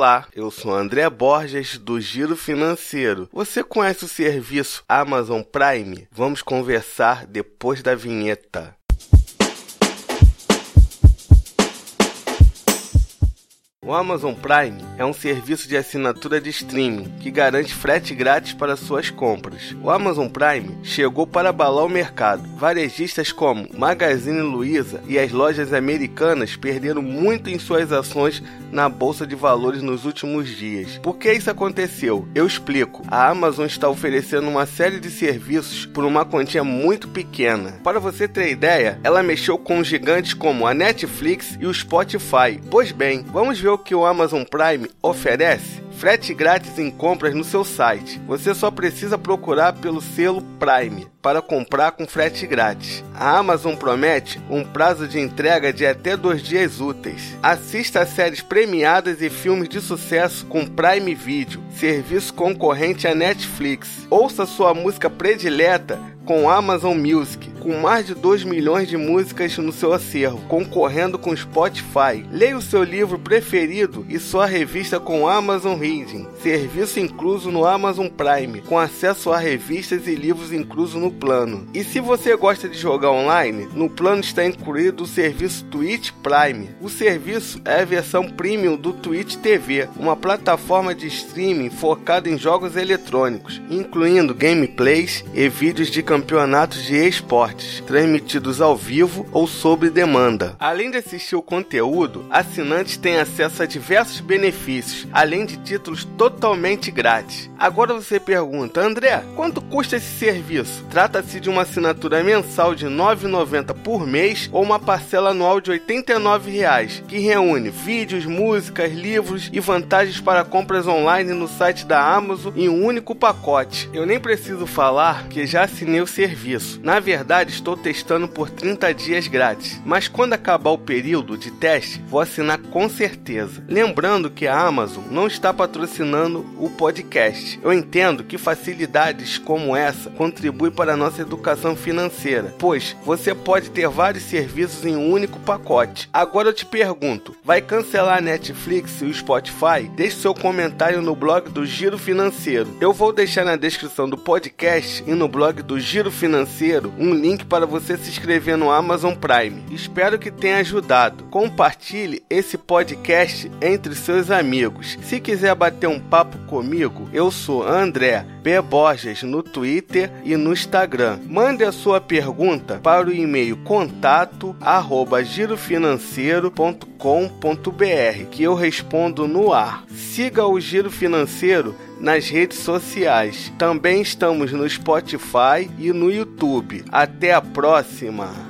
Olá, eu sou André Borges do Giro Financeiro. Você conhece o serviço Amazon Prime? Vamos conversar depois da vinheta. O Amazon Prime é um serviço de assinatura de streaming que garante frete grátis para suas compras. O Amazon Prime chegou para abalar o mercado. Varejistas como Magazine Luiza e as lojas americanas perderam muito em suas ações na bolsa de valores nos últimos dias. Por que isso aconteceu? Eu explico. A Amazon está oferecendo uma série de serviços por uma quantia muito pequena. Para você ter ideia, ela mexeu com gigantes como a Netflix e o Spotify. Pois bem, vamos ver o que o Amazon Prime oferece? Frete grátis em compras no seu site. Você só precisa procurar pelo selo Prime para comprar com frete grátis. A Amazon promete um prazo de entrega de até dois dias úteis. Assista a séries premiadas e filmes de sucesso com Prime Video, serviço concorrente à Netflix. Ouça sua música predileta com Amazon Music, com mais de 2 milhões de músicas no seu acervo, concorrendo com Spotify. Leia o seu livro preferido e sua revista com Amazon Reading, serviço incluso no Amazon Prime, com acesso a revistas e livros incluso no plano. E se você gosta de jogar online, no plano está incluído o serviço Twitch Prime. O serviço é a versão premium do Twitch TV, uma plataforma de streaming focada em jogos eletrônicos, incluindo gameplays e vídeos de campeonatos de transmitidos ao vivo ou sob demanda. Além de assistir o conteúdo, assinantes têm acesso a diversos benefícios, além de títulos totalmente grátis. Agora você pergunta, André, quanto custa esse serviço? Trata-se de uma assinatura mensal de R$ 9,90 por mês ou uma parcela anual de R$ 89,00, que reúne vídeos, músicas, livros e vantagens para compras online no site da Amazon em um único pacote. Eu nem preciso falar que já assinei o serviço. Na verdade, estou testando por 30 dias grátis, mas quando acabar o período de teste, vou assinar com certeza. Lembrando que a Amazon não está patrocinando o podcast. Eu entendo que facilidades como essa contribuem para a nossa educação financeira, pois você pode ter vários serviços em um único pacote. Agora eu te pergunto, vai cancelar a Netflix e o Spotify? Deixe seu comentário no blog do Giro Financeiro. Eu vou deixar na descrição do podcast e no blog do Giro Financeiro um link para você se inscrever no Amazon Prime. Espero que tenha ajudado. Compartilhe esse podcast entre seus amigos. Se quiser bater um papo comigo, eu sou André B. Borges no Twitter e no Instagram. Mande a sua pergunta para o e-mail contato arroba girofinanceiro.com.br que eu respondo no ar. Siga o Giro Financeiro nas redes sociais. Também estamos no Spotify e no YouTube. Até a próxima!